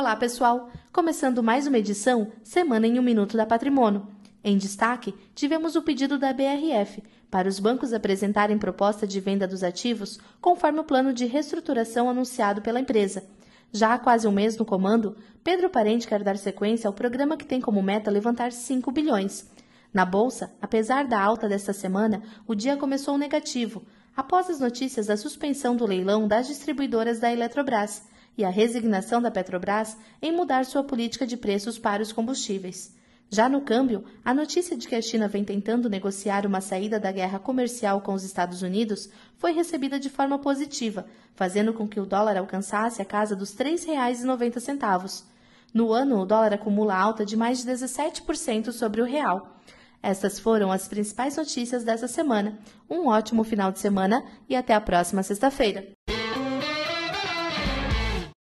Olá, pessoal! Começando mais uma edição Semana em um Minuto da Patrimônio. Em destaque, tivemos o pedido da BRF para os bancos apresentarem proposta de venda dos ativos conforme o plano de reestruturação anunciado pela empresa. Já há quase um mês no comando, Pedro Parente quer dar sequência ao programa que tem como meta levantar 5 bilhões. Na bolsa, apesar da alta desta semana, o dia começou negativo, após as notícias da suspensão do leilão das distribuidoras da Eletrobras e a resignação da Petrobras em mudar sua política de preços para os combustíveis. Já no câmbio, a notícia de que a China vem tentando negociar uma saída da guerra comercial com os Estados Unidos foi recebida de forma positiva, fazendo com que o dólar alcançasse a casa dos R$ 3,90. No ano, o dólar acumula alta de mais de 17% sobre o real. Estas foram as principais notícias dessa semana. Um ótimo final de semana e até a próxima sexta-feira.